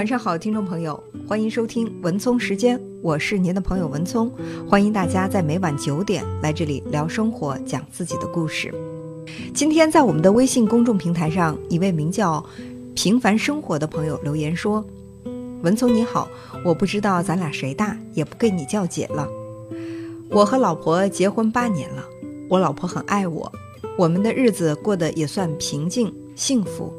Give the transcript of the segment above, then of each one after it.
晚上好，听众朋友，欢迎收听文聪时间，我是您的朋友文聪，欢迎大家在每晚九点来这里聊生活，讲自己的故事。今天在我们的微信公众平台上，一位名叫“平凡生活”的朋友留言说：“文聪你好，我不知道咱俩谁大，也不跟你叫姐了。我和老婆结婚八年了，我老婆很爱我，我们的日子过得也算平静幸福。”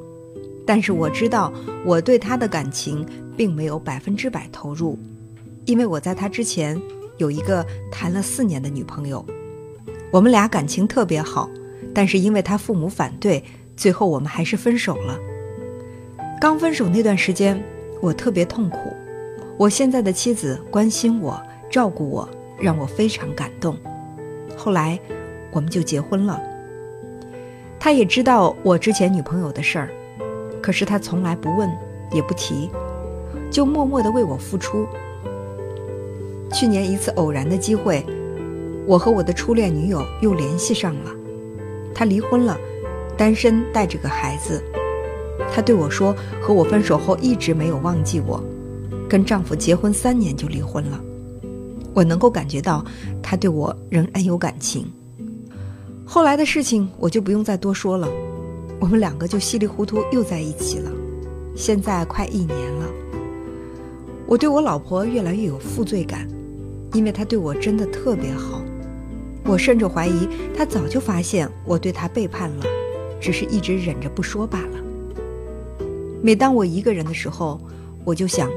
但是我知道，我对他的感情并没有百分之百投入，因为我在他之前有一个谈了四年的女朋友，我们俩感情特别好，但是因为他父母反对，最后我们还是分手了。刚分手那段时间，我特别痛苦。我现在的妻子关心我、照顾我，让我非常感动。后来，我们就结婚了。他也知道我之前女朋友的事儿。可是他从来不问，也不提，就默默的为我付出。去年一次偶然的机会，我和我的初恋女友又联系上了。她离婚了，单身，带着个孩子。她对我说，和我分手后一直没有忘记我，跟丈夫结婚三年就离婚了。我能够感觉到她对我仍然有感情。后来的事情我就不用再多说了。我们两个就稀里糊涂又在一起了，现在快一年了。我对我老婆越来越有负罪感，因为她对我真的特别好。我甚至怀疑她早就发现我对她背叛了，只是一直忍着不说罢了。每当我一个人的时候，我就想，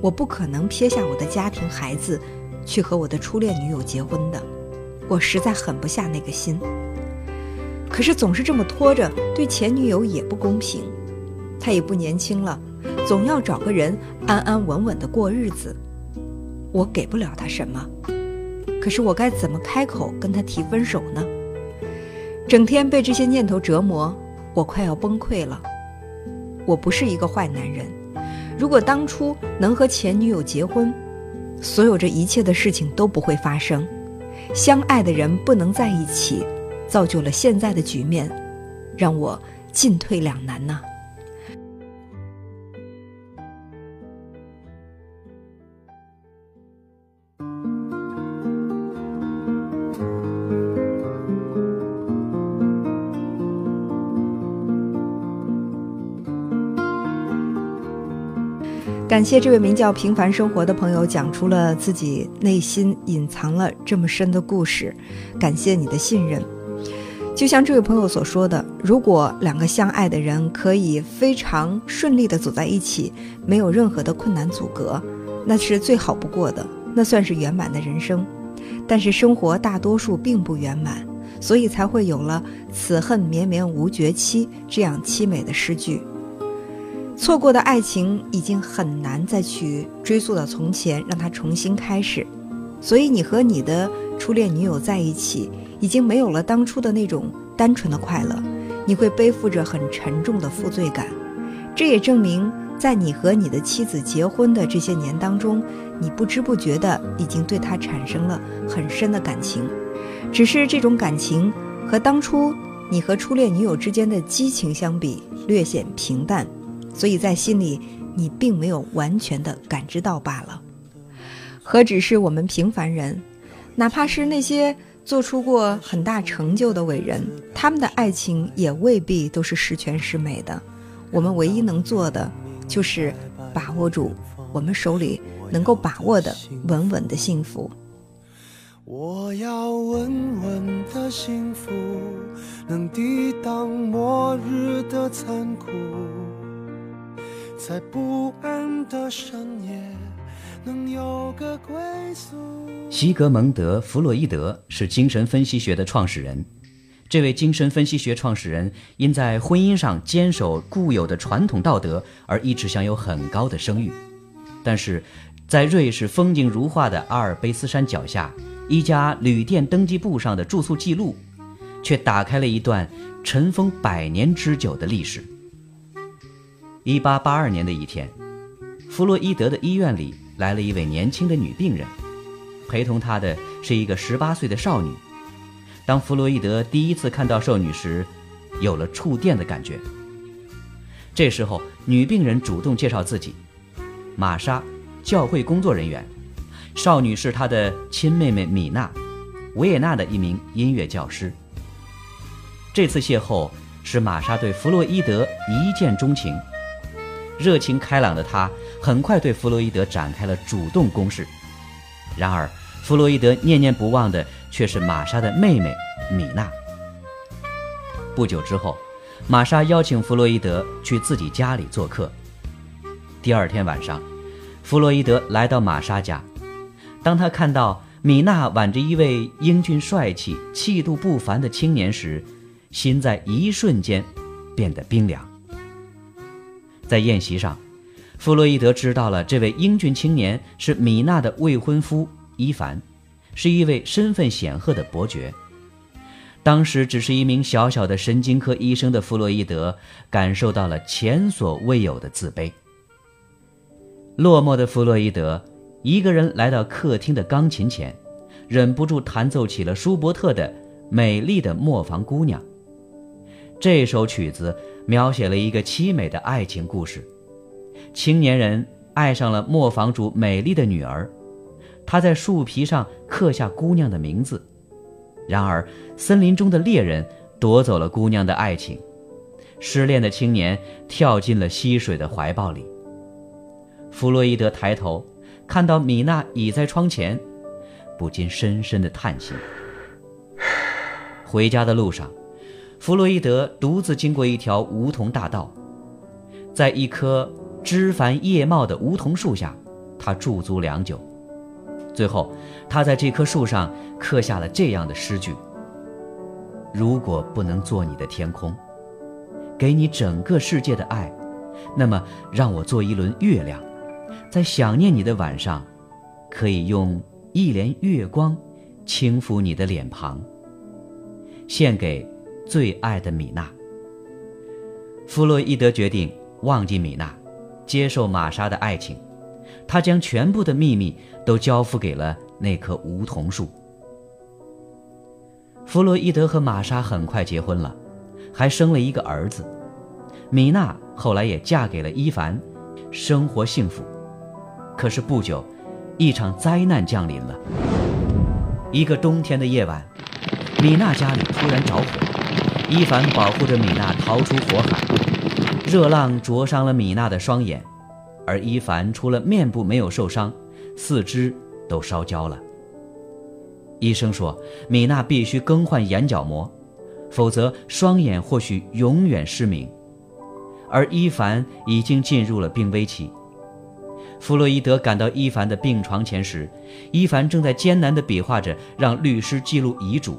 我不可能撇下我的家庭孩子，去和我的初恋女友结婚的。我实在狠不下那个心。可是总是这么拖着，对前女友也不公平。她也不年轻了，总要找个人安安稳稳的过日子。我给不了她什么，可是我该怎么开口跟她提分手呢？整天被这些念头折磨，我快要崩溃了。我不是一个坏男人，如果当初能和前女友结婚，所有这一切的事情都不会发生。相爱的人不能在一起。造就了现在的局面，让我进退两难呐。感谢这位名叫“平凡生活”的朋友讲出了自己内心隐藏了这么深的故事，感谢你的信任。就像这位朋友所说的，如果两个相爱的人可以非常顺利地走在一起，没有任何的困难阻隔，那是最好不过的，那算是圆满的人生。但是生活大多数并不圆满，所以才会有了“此恨绵绵无绝期”这样凄美的诗句。错过的爱情已经很难再去追溯到从前，让它重新开始。所以你和你的初恋女友在一起。已经没有了当初的那种单纯的快乐，你会背负着很沉重的负罪感。这也证明，在你和你的妻子结婚的这些年当中，你不知不觉的已经对她产生了很深的感情。只是这种感情和当初你和初恋女友之间的激情相比，略显平淡，所以在心里你并没有完全的感知到罢了。何止是我们平凡人，哪怕是那些。做出过很大成就的伟人，他们的爱情也未必都是十全十美的。我们唯一能做的，就是把握住我们手里能够把握的稳稳的幸福。我要稳稳的幸福，能抵挡末日的残酷，在不安的深夜。能有个归宿。西格蒙德·弗洛伊德是精神分析学的创始人。这位精神分析学创始人因在婚姻上坚守固有的传统道德而一直享有很高的声誉，但是，在瑞士风景如画的阿尔卑斯山脚下一家旅店登记簿上的住宿记录，却打开了一段尘封百年之久的历史。一八八二年的一天，弗洛伊德的医院里。来了一位年轻的女病人，陪同她的是一个十八岁的少女。当弗洛伊德第一次看到少女时，有了触电的感觉。这时候，女病人主动介绍自己，玛莎，教会工作人员；少女是他的亲妹妹米娜，维也纳的一名音乐教师。这次邂逅使玛莎对弗洛伊德一见钟情，热情开朗的她很快对弗洛伊德展开了主动攻势。然而，弗洛伊德念念不忘的却是玛莎的妹妹米娜。不久之后，玛莎邀请弗洛伊德去自己家里做客。第二天晚上，弗洛伊德来到玛莎家。当他看到米娜挽着一位英俊帅气、气度不凡的青年时，心在一瞬间变得冰凉。在宴席上，弗洛伊德知道了这位英俊青年是米娜的未婚夫伊凡，是一位身份显赫的伯爵。当时只是一名小小的神经科医生的弗洛伊德，感受到了前所未有的自卑。落寞的弗洛伊德一个人来到客厅的钢琴前，忍不住弹奏起了舒伯特的《美丽的磨坊姑娘》。这首曲子描写了一个凄美的爱情故事：青年人爱上了磨坊主美丽的女儿，他在树皮上刻下姑娘的名字。然而，森林中的猎人夺走了姑娘的爱情，失恋的青年跳进了溪水的怀抱里。弗洛伊德抬头，看到米娜倚在窗前，不禁深深的叹息。回家的路上，弗洛伊德独自经过一条梧桐大道，在一棵枝繁叶茂的梧桐树下，他驻足良久。最后，他在这棵树上刻下了这样的诗句：“如果不能做你的天空，给你整个世界的爱，那么让我做一轮月亮。”在想念你的晚上，可以用一帘月光轻抚你的脸庞。献给最爱的米娜。弗洛伊德决定忘记米娜，接受玛莎的爱情。他将全部的秘密都交付给了那棵梧桐树。弗洛伊德和玛莎很快结婚了，还生了一个儿子。米娜后来也嫁给了伊凡，生活幸福。可是不久，一场灾难降临了。一个冬天的夜晚，米娜家里突然着火，伊凡保护着米娜逃出火海。热浪灼伤了米娜的双眼，而伊凡除了面部没有受伤，四肢都烧焦了。医生说，米娜必须更换眼角膜，否则双眼或许永远失明。而伊凡已经进入了病危期。弗洛伊德赶到伊凡的病床前时，伊凡正在艰难地比划着让律师记录遗嘱。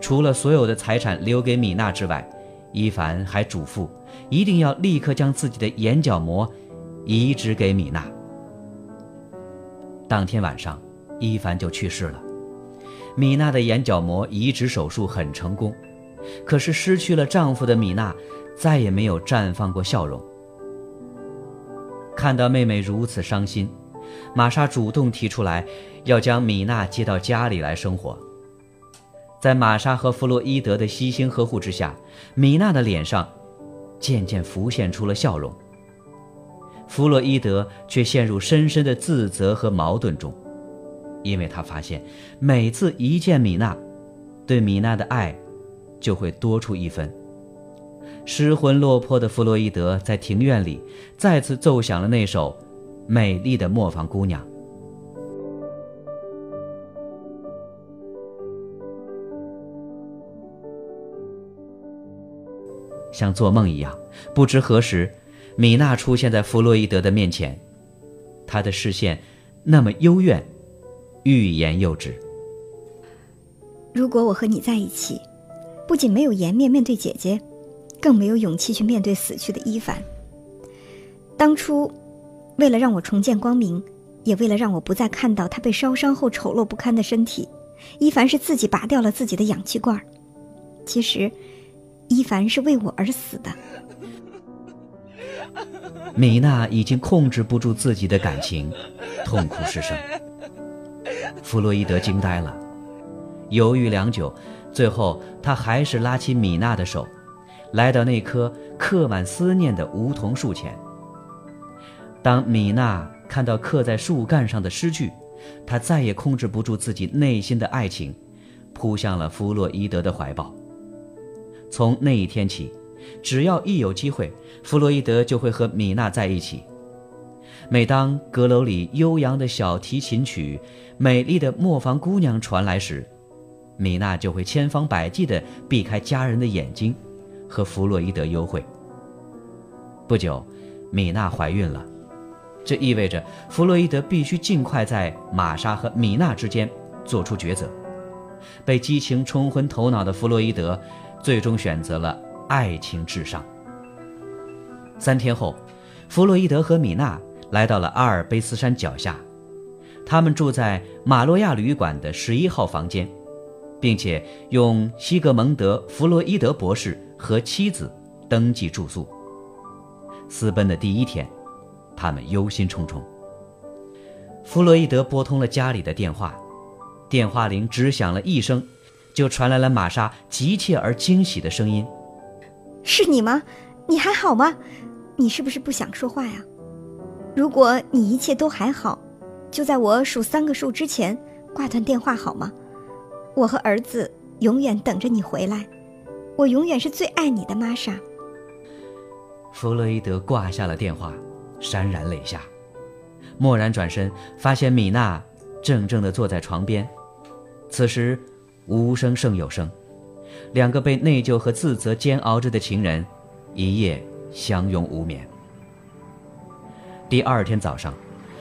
除了所有的财产留给米娜之外，伊凡还嘱咐一定要立刻将自己的眼角膜移植给米娜。当天晚上，伊凡就去世了。米娜的眼角膜移植手术很成功，可是失去了丈夫的米娜再也没有绽放过笑容。看到妹妹如此伤心，玛莎主动提出来要将米娜接到家里来生活。在玛莎和弗洛伊德的悉心呵护之下，米娜的脸上渐渐浮现出了笑容。弗洛伊德却陷入深深的自责和矛盾中，因为他发现每次一见米娜，对米娜的爱就会多出一分。失魂落魄的弗洛伊德在庭院里再次奏响了那首《美丽的磨坊姑娘》，像做梦一样。不知何时，米娜出现在弗洛伊德的面前，她的视线那么幽怨，欲言又止。如果我和你在一起，不仅没有颜面面对姐姐。更没有勇气去面对死去的伊凡。当初，为了让我重见光明，也为了让我不再看到他被烧伤后丑陋不堪的身体，伊凡是自己拔掉了自己的氧气罐。其实，伊凡是为我而死的。米娜已经控制不住自己的感情，痛哭失声。弗洛伊德惊呆了，犹豫良久，最后他还是拉起米娜的手。来到那棵刻满思念的梧桐树前，当米娜看到刻在树干上的诗句，她再也控制不住自己内心的爱情，扑向了弗洛伊德的怀抱。从那一天起，只要一有机会，弗洛伊德就会和米娜在一起。每当阁楼里悠扬的小提琴曲、美丽的磨坊姑娘传来时，米娜就会千方百计地避开家人的眼睛，和弗洛伊德幽会。不久，米娜怀孕了。这意味着弗洛伊德必须尽快在玛莎和米娜之间做出抉择。被激情冲昏头脑的弗洛伊德，最终选择了爱情至上。三天后，弗洛伊德和米娜来到了阿尔卑斯山脚下，他们住在马洛亚旅馆的十一号房间，并且用西格蒙德·弗洛伊德博士和妻子登记住宿。私奔的第一天。他们忧心忡忡。弗洛伊德拨通了家里的电话，电话铃只响了一声，就传来了玛莎急切而惊喜的声音：“是你吗？你还好吗？你是不是不想说话呀？如果你一切都还好，就在我数三个数之前挂断电话好吗？我和儿子永远等着你回来，我永远是最爱你的玛莎。”弗洛伊德挂下了电话。潸然泪下，蓦然转身，发现米娜怔怔地坐在床边。此时，无声胜有声，两个被内疚和自责煎熬着的情人，一夜相拥无眠。第二天早上，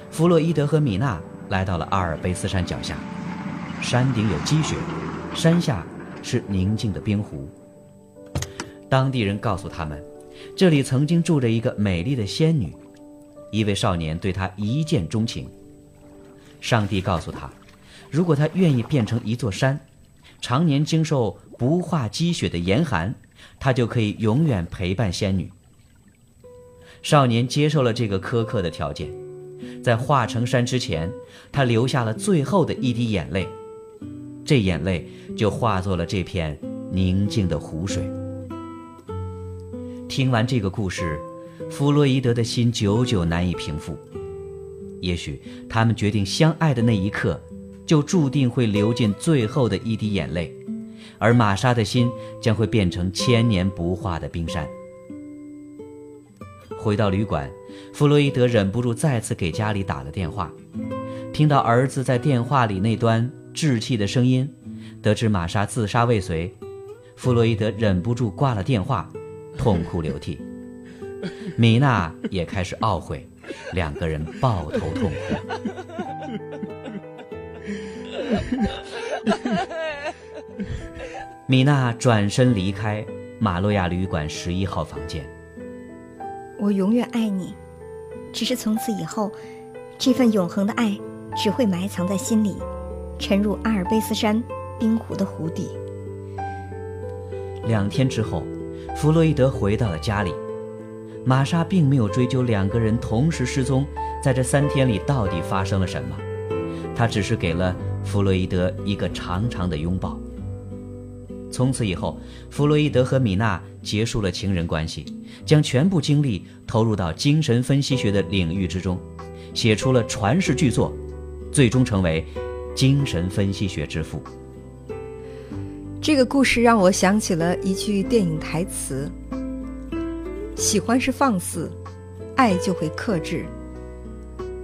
弗洛伊德和米娜来到了阿尔卑斯山脚下，山顶有积雪，山下是宁静的冰湖。当地人告诉他们，这里曾经住着一个美丽的仙女。一位少年对她一见钟情。上帝告诉他，如果他愿意变成一座山，常年经受不化积雪的严寒，他就可以永远陪伴仙女。少年接受了这个苛刻的条件，在化成山之前，他流下了最后的一滴眼泪，这眼泪就化作了这片宁静的湖水。听完这个故事。弗洛伊德的心久久难以平复。也许他们决定相爱的那一刻，就注定会流尽最后的一滴眼泪，而玛莎的心将会变成千年不化的冰山。回到旅馆，弗洛伊德忍不住再次给家里打了电话。听到儿子在电话里那端稚气的声音，得知玛莎自杀未遂，弗洛伊德忍不住挂了电话，痛哭流涕。米娜也开始懊悔，两个人抱头痛哭。米娜转身离开马洛亚旅馆十一号房间。我永远爱你，只是从此以后，这份永恒的爱只会埋藏在心里，沉入阿尔卑斯山冰湖的湖底。两天之后，弗洛伊德回到了家里。玛莎并没有追究两个人同时失踪，在这三天里到底发生了什么，他只是给了弗洛伊德一个长长的拥抱。从此以后，弗洛伊德和米娜结束了情人关系，将全部精力投入到精神分析学的领域之中，写出了传世巨作，最终成为精神分析学之父。这个故事让我想起了一句电影台词。喜欢是放肆，爱就会克制。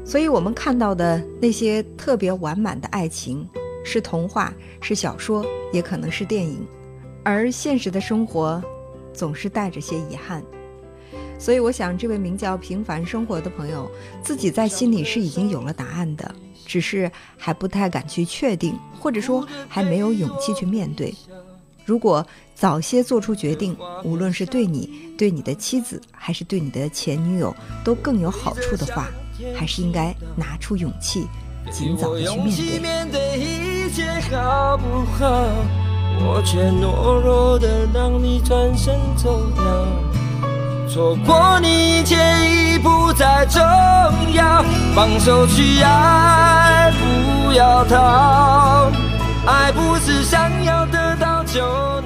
所以，我们看到的那些特别完满的爱情，是童话，是小说，也可能是电影。而现实的生活，总是带着些遗憾。所以，我想，这位名叫“平凡生活”的朋友，自己在心里是已经有了答案的，只是还不太敢去确定，或者说还没有勇气去面对。如果早些做出决定，无论是对你、对你的妻子，还是对你的前女友，都更有好处的话，还是应该拿出勇气，尽早的去面对。我却懦弱的让你转身走掉，错过你一切已不再重要，放手去爱，不要逃，爱不是想要得到就。